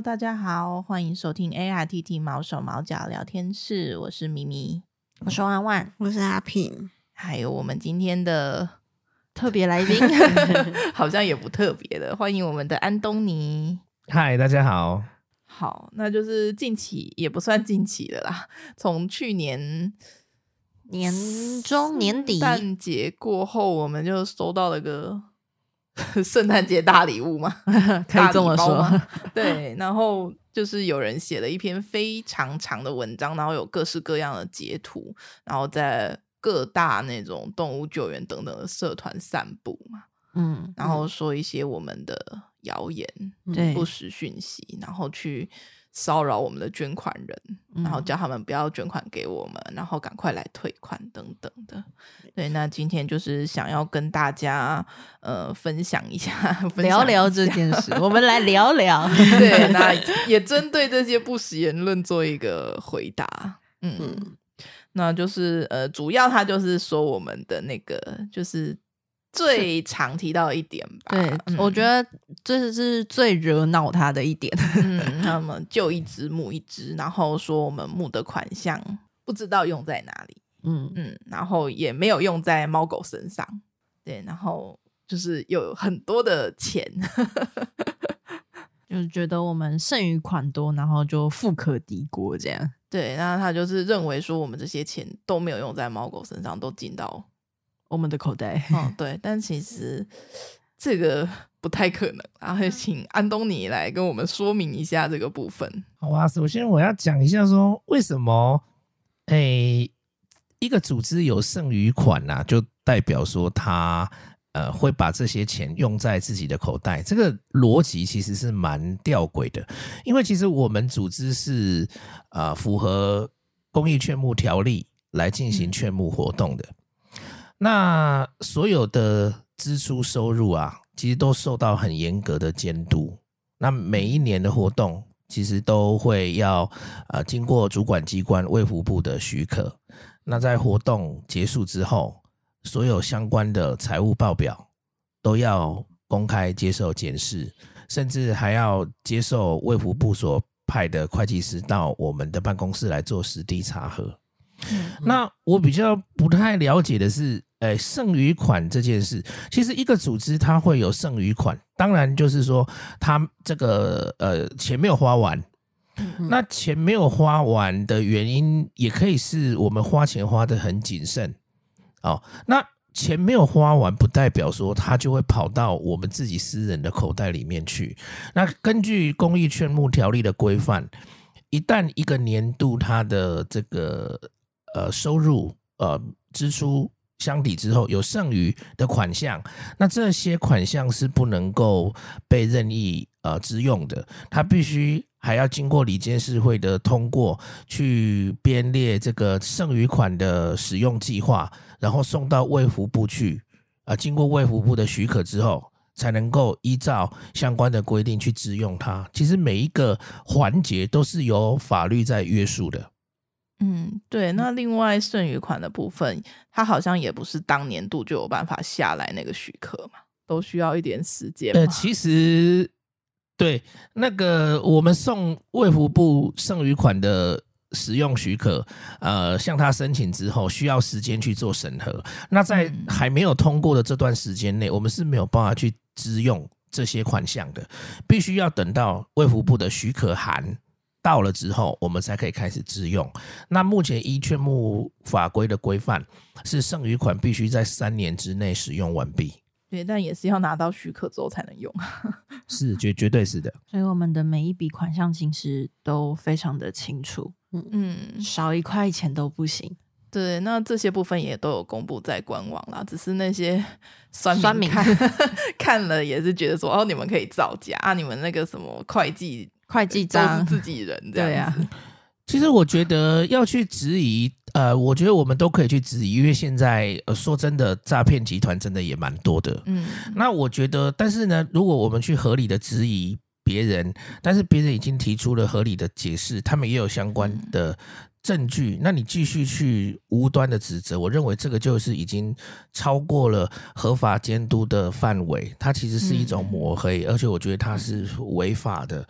Hello，大家好，欢迎收听 ARTT 毛手毛脚聊天室，我是咪咪，我是万万，我是阿平，还有我们今天的特别来宾，好像也不特别的，欢迎我们的安东尼。嗨，大家好。好，那就是近期也不算近期的啦，从去年年中年底圣诞节过后，我们就收到了个。圣诞节大礼物嘛，可以这么说。对，然后就是有人写了一篇非常长的文章，然后有各式各样的截图，然后在各大那种动物救援等等的社团散布嘛，嗯，然后说一些我们的谣言、对不实讯息，然后去。骚扰我们的捐款人，然后叫他们不要捐款给我们，嗯、然后赶快来退款等等的。对，那今天就是想要跟大家呃分享一下，分享一下，聊聊这件事。我们来聊聊，对，那也针对这些不实言论做一个回答。嗯，嗯那就是呃，主要他就是说我们的那个就是。最常提到的一点吧，对，嗯、我觉得这是最惹恼他的一点。嗯，他们就一只募一只，然后说我们募的款项不知道用在哪里，嗯嗯，然后也没有用在猫狗身上，对，然后就是有很多的钱，就是觉得我们剩余款多，然后就富可敌国这样。对，然后他就是认为说我们这些钱都没有用在猫狗身上，都进到。我们的口袋，哦，对，但其实这个 不太可能，然后请安东尼来跟我们说明一下这个部分。好啊，首先我要讲一下说，为什么诶一个组织有剩余款呐、啊，就代表说他呃会把这些钱用在自己的口袋，这个逻辑其实是蛮吊诡的，因为其实我们组织是呃符合公益劝募条例来进行劝募活动的。嗯那所有的支出收入啊，其实都受到很严格的监督。那每一年的活动，其实都会要呃经过主管机关卫福部的许可。那在活动结束之后，所有相关的财务报表都要公开接受检视，甚至还要接受卫福部所派的会计师到我们的办公室来做实地查核。那我比较不太了解的是。哎，剩余款这件事，其实一个组织它会有剩余款，当然就是说它这个呃钱没有花完，那钱没有花完的原因，也可以是我们花钱花的很谨慎哦。那钱没有花完，不代表说它就会跑到我们自己私人的口袋里面去。那根据公益劝募条例的规范，一旦一个年度它的这个呃收入呃支出。相抵之后有剩余的款项，那这些款项是不能够被任意呃支用的，它必须还要经过里监事会的通过，去编列这个剩余款的使用计划，然后送到卫福部去，啊，经过卫福部的许可之后，才能够依照相关的规定去支用它。其实每一个环节都是由法律在约束的。嗯，对，那另外剩余款的部分，它好像也不是当年度就有办法下来那个许可嘛，都需要一点时间。呃，其实对那个我们送卫福部剩余款的使用许可，呃，向他申请之后，需要时间去做审核。那在还没有通过的这段时间内，我们是没有办法去支用这些款项的，必须要等到卫福部的许可函。到了之后，我们才可以开始自用。那目前依劝募法规的规范，是剩余款必须在三年之内使用完毕。对，但也是要拿到许可之后才能用。是，绝绝对是的。所以我们的每一笔款项其实都非常的清楚。嗯嗯，少一块钱都不行。对，那这些部分也都有公布在官网啦。只是那些酸酸民看 看了也是觉得说，哦，你们可以造假啊，你们那个什么会计。会计章都是自己人这样子，对啊。其实我觉得要去质疑，呃，我觉得我们都可以去质疑，因为现在呃说真的，诈骗集团真的也蛮多的。嗯，那我觉得，但是呢，如果我们去合理的质疑别人，但是别人已经提出了合理的解释，他们也有相关的证据，那你继续去无端的指责，我认为这个就是已经超过了合法监督的范围，它其实是一种抹黑，而且我觉得它是违法的。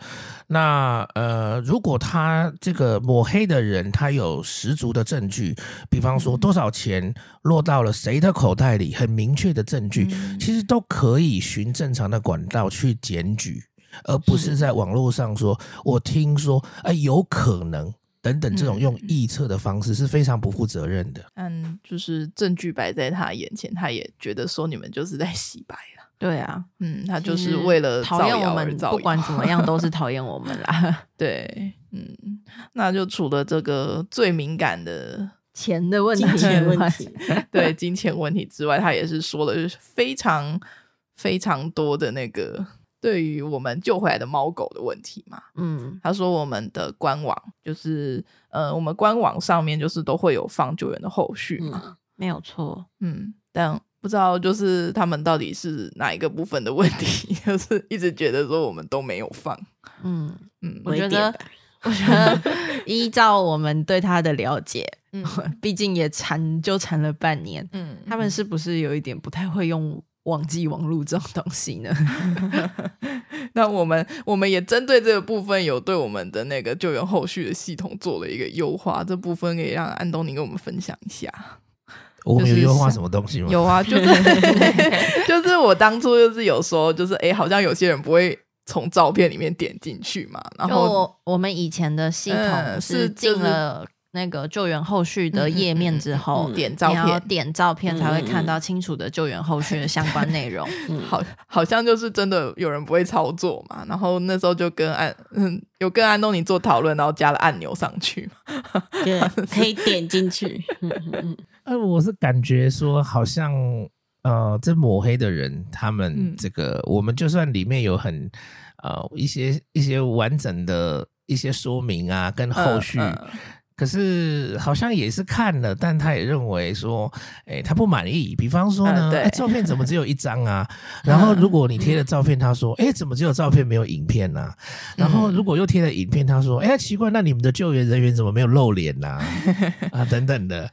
那呃，如果他这个抹黑的人他有十足的证据，比方说多少钱落到了谁的口袋里，很明确的证据，其实都可以循正常的管道去检举，而不是在网络上说，我听说，哎，有可能。等等，这种用臆测的方式是非常不负责任的。嗯，就是证据摆在他眼前，他也觉得说你们就是在洗白了。对啊，嗯，他就是为了讨厌我们，不管怎么样都是讨厌我们啦。对，嗯，那就除了这个最敏感的钱的问题、金钱问题，对金钱问题之外，他也是说了非常非常多的那个。对于我们救回来的猫狗的问题嘛，嗯，他说我们的官网就是，呃，我们官网上面就是都会有放救援的后续嘛，嗯，没有错，嗯，但不知道就是他们到底是哪一个部分的问题，就是一直觉得说我们都没有放，嗯嗯，我觉得，我觉得依照我们对他的了解，嗯，毕竟也缠就缠了半年，嗯，他们是不是有一点不太会用？网际网路这种东西呢？那我们我们也针对这个部分，有对我们的那个救援后续的系统做了一个优化。这部分可以让安东尼跟我们分享一下。我们有优化什么东西吗？有啊，就是 就是我当初就是有说，就是哎、欸，好像有些人不会从照片里面点进去嘛。然后我们以前的系统是进了。那个救援后续的页面之后，嗯嗯嗯、点照片，点照片才会看到清楚的救援后续的相关内容。嗯、好，好像就是真的有人不会操作嘛。然后那时候就跟安，嗯，有跟安东尼做讨论，然后加了按钮上去，对，可以点进去。呃，我是感觉说，好像呃，这抹黑的人，他们这个，嗯、我们就算里面有很呃一些一些完整的一些说明啊，跟后续。可是好像也是看了，但他也认为说，哎、欸，他不满意。比方说呢，哎、呃欸，照片怎么只有一张啊？然后如果你贴了照片，他说，哎、欸，怎么只有照片没有影片呢、啊？然后如果又贴了影片，他说，哎、欸，奇怪，那你们的救援人员怎么没有露脸呢、啊？啊，等等的。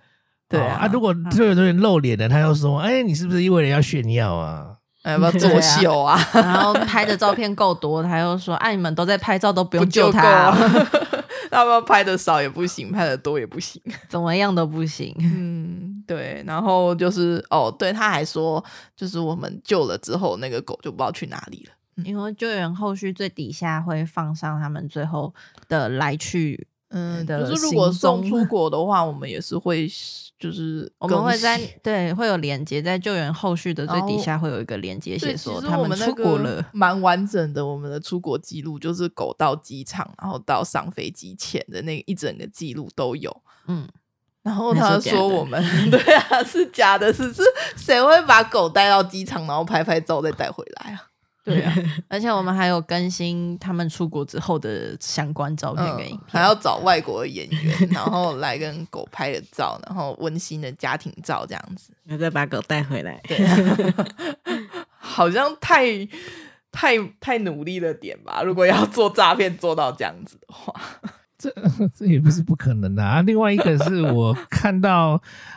对啊，哦、啊，如果救援人员露脸了，他又说，哎、欸，你是不是因为人要炫耀啊？要不要作秀啊？啊然后拍的照片够多，他又说，哎、啊，你们都在拍照，都不用救他、啊。要不要拍的少也不行，拍的多也不行，怎么样都不行。嗯，对。然后就是哦，对，他还说，就是我们救了之后，那个狗就不知道去哪里了。因为救援后续最底下会放上他们最后的来去。嗯，就是如果送出 国的话，我们也是会，就是我们会在对会有连接，在救援后续的最底下会有一个连接，写说他们出国了，蛮完整的。我们的出国记录就是狗到机场，然后到上飞机前的那一整个记录都有。嗯，然后他说我们 对啊是假的，是是谁会把狗带到机场，然后拍拍照再带回来啊？对啊，而且我们还有更新他们出国之后的相关照片跟影片，还要找外国的演员，然后来跟狗拍个照，然后温馨的家庭照这样子，然后再把狗带回来。对，好像太太太努力了点吧？如果要做诈骗做到这样子的话。这 这也不是不可能的啊！另外一个是 我看到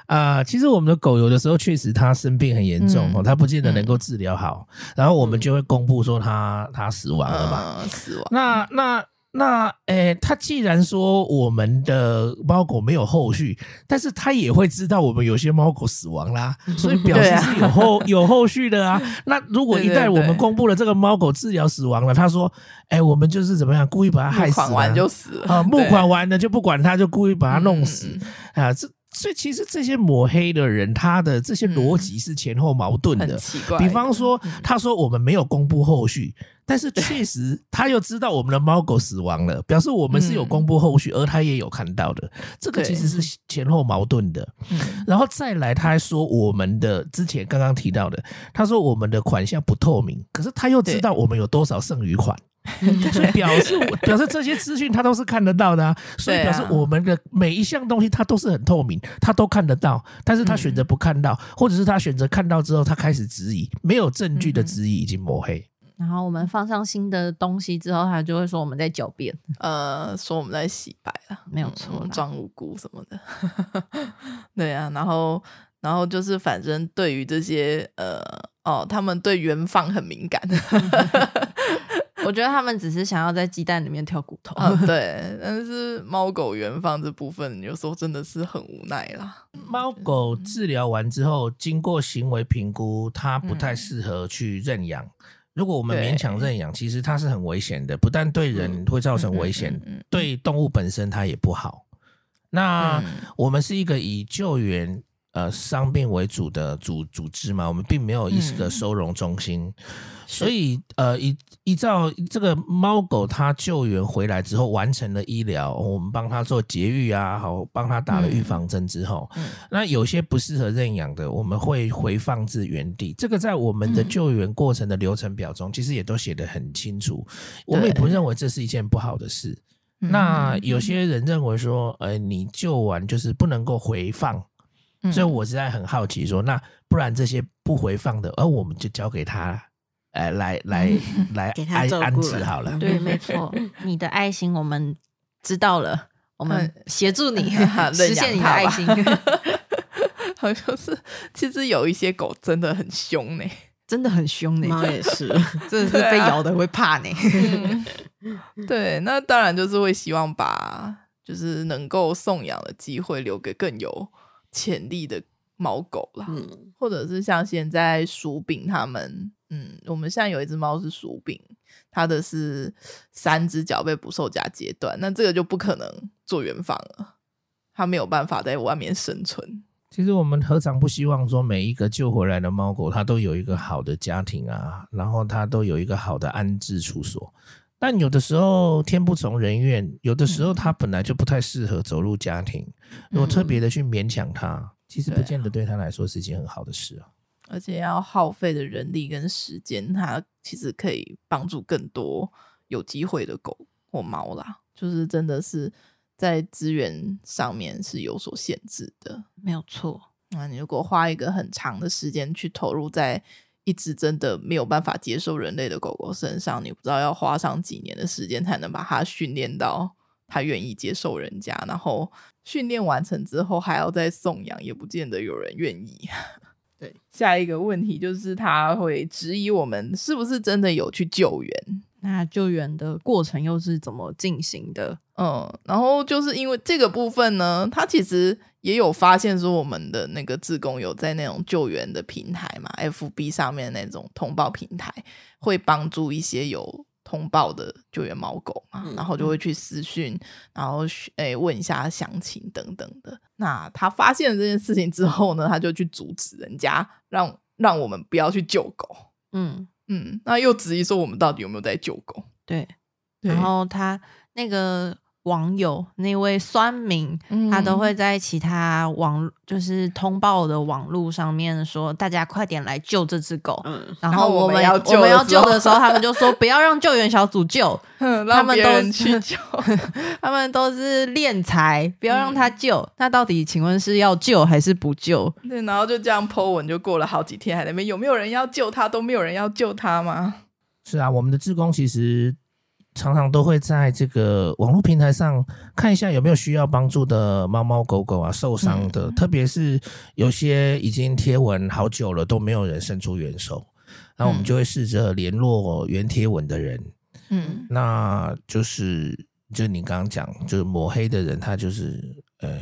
啊、呃，其实我们的狗有的时候确实它生病很严重哦，它、嗯、不见得能够治疗好，嗯、然后我们就会公布说它它死亡了嘛，嗯、死亡。那那。那诶，他既然说我们的猫狗没有后续，但是他也会知道我们有些猫狗死亡啦，所以表示是有后有后续的啊。那如果一旦我们公布了这个猫狗治疗死亡了，他说，诶，我们就是怎么样，故意把它害死，募款完就死了啊，募款完了就不管它，就故意把它弄死啊，这。所以其实这些抹黑的人，他的这些逻辑是前后矛盾的。嗯、比方说，他说我们没有公布后续，嗯、但是确实他又知道我们的猫狗死亡了，表示我们是有公布后续，嗯、而他也有看到的。这个其实是前后矛盾的。嗯、然后再来，他还说我们的之前刚刚提到的，他说我们的款项不透明，可是他又知道我们有多少剩余款。所以表示我表示这些资讯他都是看得到的啊，所以表示我们的每一项东西他都是很透明，他都看得到，但是他选择不看到，或者是他选择看到之后他开始质疑，没有证据的质疑已经抹黑。然后我们放上新的东西之后，他就会说我们在狡辩，呃，说我们在洗白了，没有错，装无辜什么的。对啊，然后，然后就是反正对于这些呃，哦，他们对原放很敏感。我觉得他们只是想要在鸡蛋里面挑骨头，啊、对。但是猫狗原放这部分，有时候真的是很无奈啦。猫狗治疗完之后，经过行为评估，它不太适合去认养。嗯、如果我们勉强认养，其实它是很危险的，不但对人会造成危险，对动物本身它也不好。那我们是一个以救援。呃，伤病为主的组组织嘛，我们并没有一个收容中心，嗯、所以呃，依依照这个猫狗它救援回来之后完成了医疗，我们帮它做节育啊，好，帮它打了预防针之后，嗯、那有些不适合认养的，我们会回放至原地。这个在我们的救援过程的流程表中，其实也都写得很清楚。我们也不认为这是一件不好的事。那有些人认为说，呃，你救完就是不能够回放。所以我实在很好奇，说那不然这些不回放的，而、呃、我们就交给他，呃，来来 来安安置好了。对，没错，你的爱心我们知道了，我们协助你 实现你的爱心。好像是，其实有一些狗真的很凶呢，真的很凶呢。猫也是，真的是被咬的会怕呢。对，那当然就是会希望把就是能够送养的机会留给更有。潜力的猫狗啦，嗯、或者是像现在薯饼他们，嗯，我们现在有一只猫是薯饼，它的是三只脚被捕兽夹截断，那这个就不可能做原放了，它没有办法在外面生存。其实我们何尝不希望说每一个救回来的猫狗，它都有一个好的家庭啊，然后它都有一个好的安置处所。但有的时候天不从人愿，有的时候他本来就不太适合走入家庭。如果特别的去勉强他，嗯、其实不见得对他来说是一件很好的事啊。而且要耗费的人力跟时间，他其实可以帮助更多有机会的狗或猫啦。就是真的是在资源上面是有所限制的，没有错。那你如果花一个很长的时间去投入在。一直真的没有办法接受人类的狗狗身上，你不知道要花上几年的时间才能把它训练到它愿意接受人家，然后训练完成之后还要再送养，也不见得有人愿意。对，下一个问题就是他会质疑我们是不是真的有去救援。那救援的过程又是怎么进行的？嗯，然后就是因为这个部分呢，他其实也有发现说，我们的那个自工有在那种救援的平台嘛，FB 上面那种通报平台，会帮助一些有通报的救援猫狗嘛，嗯、然后就会去私讯，然后诶问一下详情等等的。那他发现了这件事情之后呢，他就去阻止人家，让让我们不要去救狗。嗯。嗯，那又质疑说我们到底有没有在救狗？对，对，然后他那个。网友那位酸民，嗯、他都会在其他网就是通报的网络上面说：“大家快点来救这只狗。嗯”然后我们，我们要救我们要救的时候，他们就说：“不要让救援小组救，他们都去救，他们都是敛财，不要让他救。嗯”那到底请问是要救还是不救？对，然后就这样 po 文，就过了好几天，还在那边有没有人要救他？都没有人要救他吗？是啊，我们的志工其实。常常都会在这个网络平台上看一下有没有需要帮助的猫猫狗狗啊，受伤的，嗯、特别是有些已经贴文好久了都没有人伸出援手，那我们就会试着联络原贴文的人，嗯，那就是就你刚刚讲，就是抹黑的人，他就是呃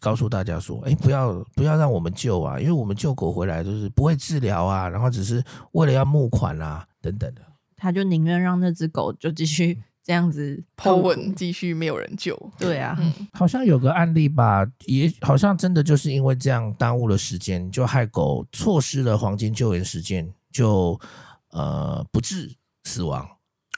告诉大家说，哎，不要不要让我们救啊，因为我们救狗回来就是不会治疗啊，然后只是为了要募款啊等等的。他就宁愿让那只狗就继续 这样子 po 文，继续没有人救。对啊，嗯、好像有个案例吧，也好像真的就是因为这样耽误了时间，就害狗错失了黄金救援时间，就呃不治死亡。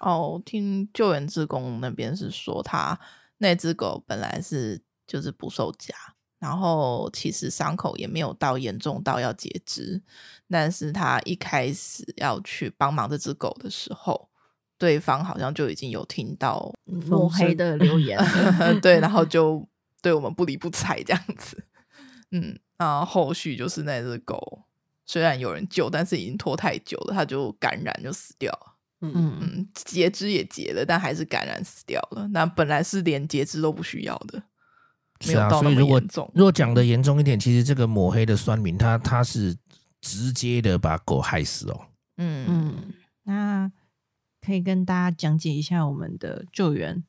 哦，听救援志工那边是说，他那只狗本来是就是不受夹。然后其实伤口也没有到严重到要截肢，但是他一开始要去帮忙这只狗的时候，对方好像就已经有听到抹黑的留言，对，然后就 对我们不理不睬这样子，嗯，然后后续就是那只狗虽然有人救，但是已经拖太久了，它就感染就死掉了。嗯嗯，截肢也截了，但还是感染死掉了。那本来是连截肢都不需要的，没有到那么严重。如果讲的严重一点，其实这个抹黑的酸民，他他是直接的把狗害死哦。嗯嗯，那可以跟大家讲解一下我们的救援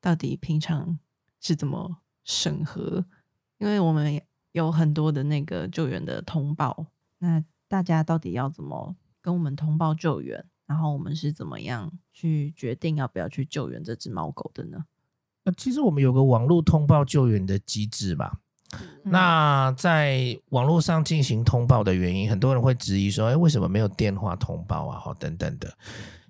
到底平常是怎么审核？因为我们有很多的那个救援的通报，那大家到底要怎么跟我们通报救援？然后我们是怎么样去决定要不要去救援这只猫狗的呢？那其实我们有个网络通报救援的机制吧。嗯、那在网络上进行通报的原因，很多人会质疑说：“哎，为什么没有电话通报啊？”好，等等的。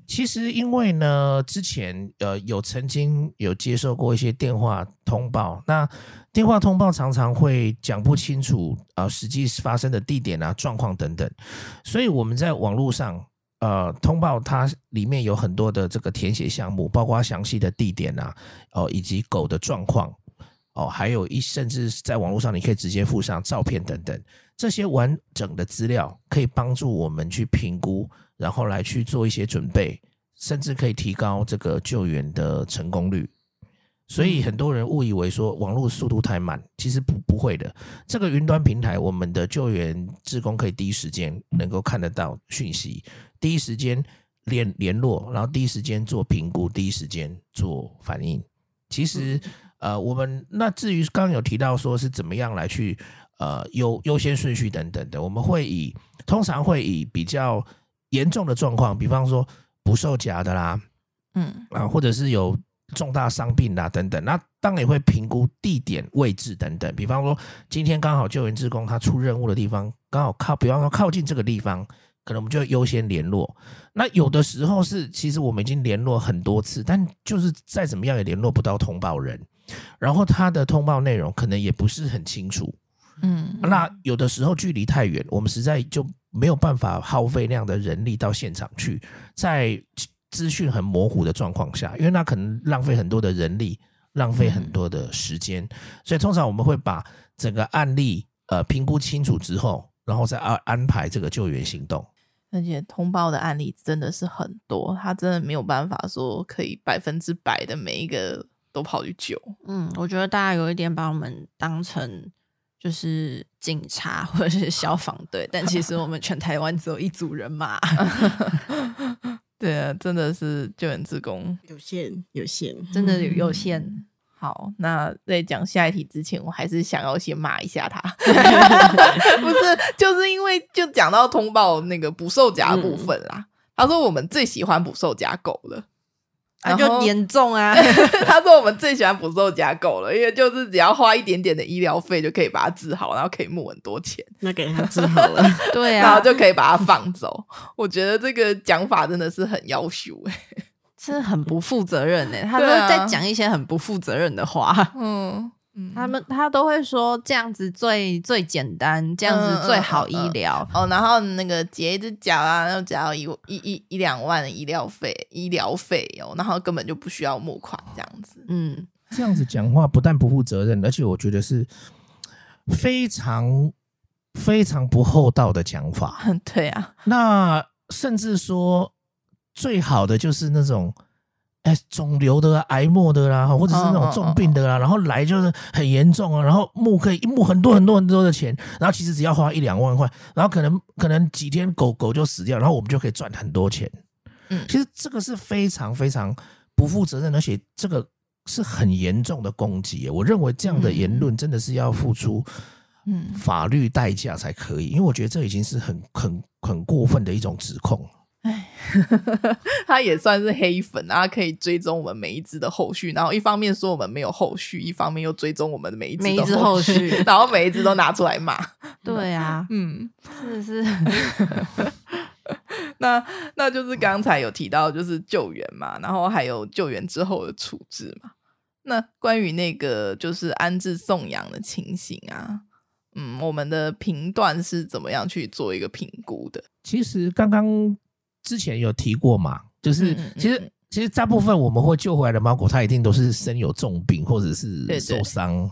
其实因为呢，之前呃有曾经有接受过一些电话通报，那电话通报常常会讲不清楚啊、呃，实际发生的地点啊、状况等等，所以我们在网络上。呃，通报它里面有很多的这个填写项目，包括详细的地点啊，哦，以及狗的状况，哦，还有一甚至在网络上你可以直接附上照片等等，这些完整的资料可以帮助我们去评估，然后来去做一些准备，甚至可以提高这个救援的成功率。所以很多人误以为说网络速度太慢，其实不不会的。这个云端平台，我们的救援志工可以第一时间能够看得到讯息，第一时间联联络，然后第一时间做评估，第一时间做反应。其实，呃，我们那至于刚刚有提到说是怎么样来去呃优优先顺序等等的，我们会以通常会以比较严重的状况，比方说不受夹的啦，嗯啊，或者是有。重大伤病啦，等等，那当然也会评估地点、位置等等。比方说，今天刚好救援职工他出任务的地方刚好靠，比方说靠近这个地方，可能我们就优先联络。那有的时候是，其实我们已经联络很多次，但就是再怎么样也联络不到通报人，然后他的通报内容可能也不是很清楚。嗯，那有的时候距离太远，我们实在就没有办法耗费那样的人力到现场去，在。资讯很模糊的状况下，因为那可能浪费很多的人力，浪费很多的时间，嗯、所以通常我们会把整个案例呃评估清楚之后，然后再安安排这个救援行动。而且通报的案例真的是很多，他真的没有办法说可以百分之百的每一个都跑去救。嗯，我觉得大家有一点把我们当成就是警察或者是消防队，但其实我们全台湾只有一组人马。对啊，真的是救援职工有限，有限，真的有有限。嗯、好，那在讲下一题之前，我还是想要先骂一下他，不是，就是因为就讲到通报那个捕兽夹部分啦。嗯、他说我们最喜欢捕兽夹狗了。那、啊、就严重啊！他说我们最喜欢捕兽夹狗了，因为就是只要花一点点的医疗费就可以把它治好，然后可以募很多钱，那给他治好了，对啊，然后就可以把它放走。我觉得这个讲法真的是很要求哎，是很不负责任哎，他 都在讲一些很不负责任的话，嗯。他们他都会说这样子最最简单，这样子最好医疗、嗯嗯嗯嗯、哦。然后那个截一只脚啊，然后只要一一一一两万的医疗费，医疗费哦，然后根本就不需要募款这样子。嗯，这样子讲话不但不负责任，而且我觉得是非常非常不厚道的讲法。对啊，那甚至说最好的就是那种。哎，肿瘤的啊，癌末的啦，或者是那种重病的啦，然后来就是很严重啊，然后募可以募很多很多很多的钱，然后其实只要花一两万块，然后可能可能几天狗狗就死掉，然后我们就可以赚很多钱。嗯，其实这个是非常非常不负责任，而且这个是很严重的攻击。我认为这样的言论真的是要付出嗯法律代价才可以，因为我觉得这已经是很很很过分的一种指控。哎，他也算是黑粉啊，可以追踪我们每一只的后续，然后一方面说我们没有后续，一方面又追踪我们的每一只每一只后续，然后每一只都拿出来骂。对啊，嗯，是是。那那就是刚才有提到，就是救援嘛，然后还有救援之后的处置嘛。那关于那个就是安置送养的情形啊，嗯，我们的评断是怎么样去做一个评估的？其实刚刚。之前有提过嘛，就是其实其实大部分我们会救回来的猫狗，它一定都是身有重病或者是受伤。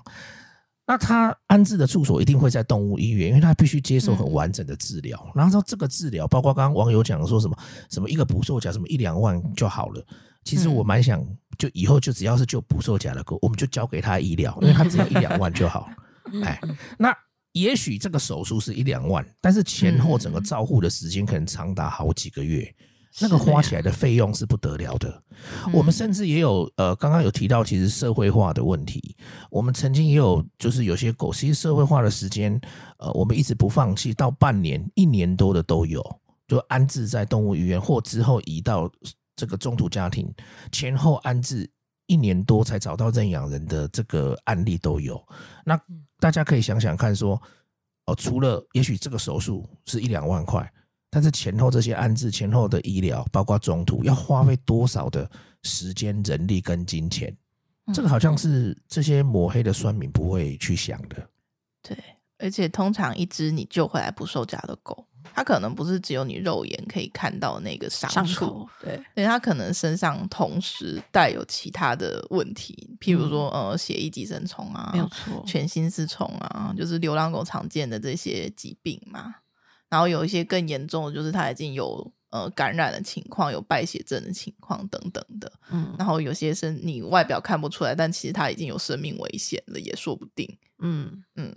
那它安置的住所一定会在动物医院，因为它必须接受很完整的治疗。嗯、然后说这个治疗，包括刚刚网友讲说什么什么一个捕兽夹什么一两万就好了。其实我蛮想，就以后就只要是就捕兽夹的狗，我们就交给他医疗，因为他只要一两万就好。哎，那也许这个手术是一两万，但是前后整个照护的时间可能长达好几个月。那个花起来的费用是不得了的，我们甚至也有呃，刚刚有提到其实社会化的问题，我们曾经也有就是有些狗，其实社会化的时间，呃，我们一直不放弃，到半年、一年多的都有，就安置在动物医院或之后移到这个中途家庭，前后安置一年多才找到认养人的这个案例都有。那大家可以想想看，说哦，除了也许这个手术是一两万块。但是前后这些安置、前后的医疗，包括中途要花费多少的时间、人力跟金钱，这个好像是这些抹黑的酸民不会去想的。对，而且通常一只你救回来不售价的狗，它可能不是只有你肉眼可以看到那个伤口，对，对，它可能身上同时带有其他的问题，譬如说呃血液寄生虫啊，没有错，全心丝虫啊，就是流浪狗常见的这些疾病嘛。然后有一些更严重的，就是它已经有呃感染的情况，有败血症的情况等等的。嗯，然后有些是你外表看不出来，但其实它已经有生命危险了，也说不定。嗯嗯。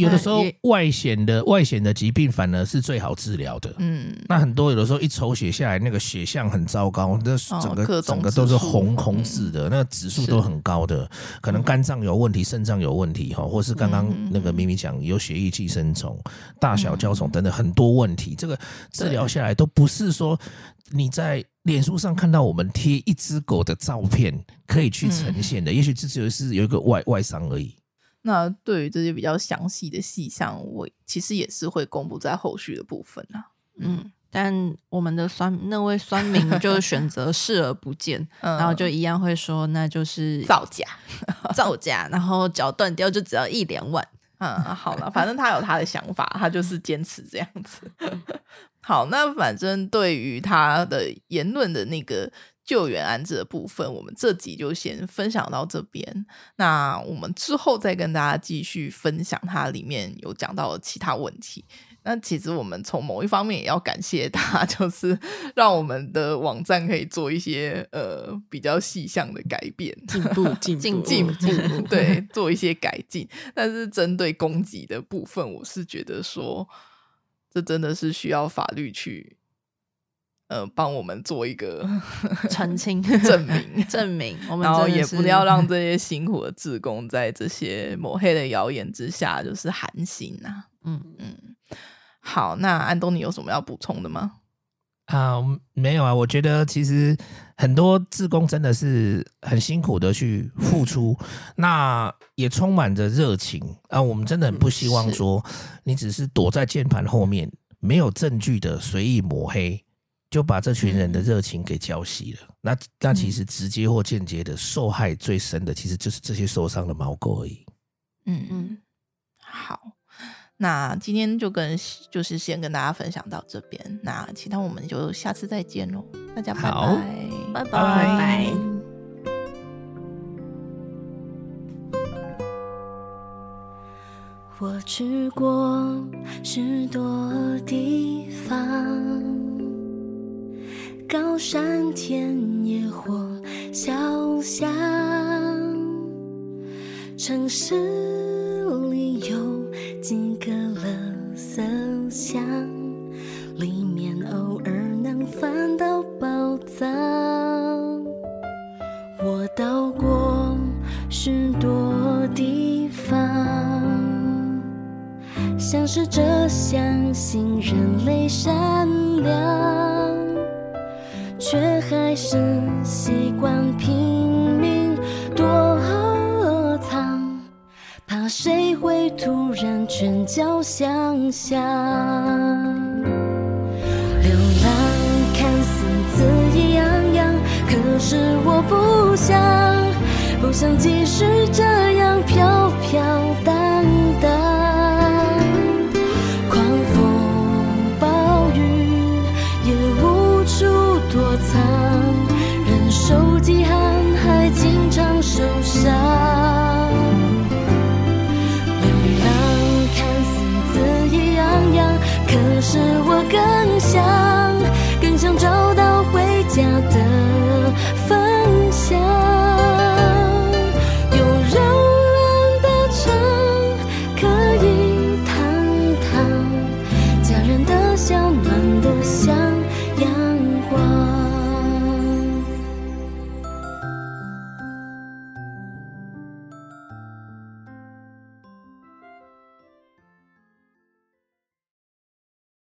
有的时候外显的外显的疾病反而是最好治疗的。嗯，那很多有的时候一抽血下来，那个血象很糟糕，那整个、哦、整个都是红红字的，嗯、那个指数都很高的，可能肝脏有问题，肾脏有问题哈，或是刚刚那个咪咪讲有血液寄生虫、大小胶虫等等很多问题，这个治疗下来都不是说你在脸书上看到我们贴一只狗的照片可以去呈现的，也许这只有是有一个外外伤而已。那对于这些比较详细的细项，我其实也是会公布在后续的部分啊。嗯，但我们的酸那位酸民就 选择视而不见，嗯、然后就一样会说那就是造假，造假，然后脚断掉就只要一两万。嗯，好了，反正他有他的想法，他就是坚持这样子。好，那反正对于他的言论的那个。救援安置的部分，我们这集就先分享到这边。那我们之后再跟大家继续分享，它里面有讲到的其他问题。那其实我们从某一方面也要感谢他，就是让我们的网站可以做一些呃比较细项的改变，进步、进步、进步，对，做一些改进。但是针对攻击的部分，我是觉得说，这真的是需要法律去。呃，帮我们做一个 澄清、证明、证明，我们然后也不要让这些辛苦的志工在这些抹黑的谣言之下就是寒心呐、啊。嗯嗯，好，那安东尼有什么要补充的吗？啊，没有啊。我觉得其实很多志工真的是很辛苦的去付出，那也充满着热情啊。我们真的很不希望说你只是躲在键盘后面，没有证据的随意抹黑。就把这群人的热情给浇熄了。那那其实直接或间接的受害最深的，其实就是这些受伤的毛狗而已。嗯嗯，好，那今天就跟就是先跟大家分享到这边，那其他我们就下次再见喽，大家拜拜，拜。拜拜。我去过许多地方。高山田野或小巷，城市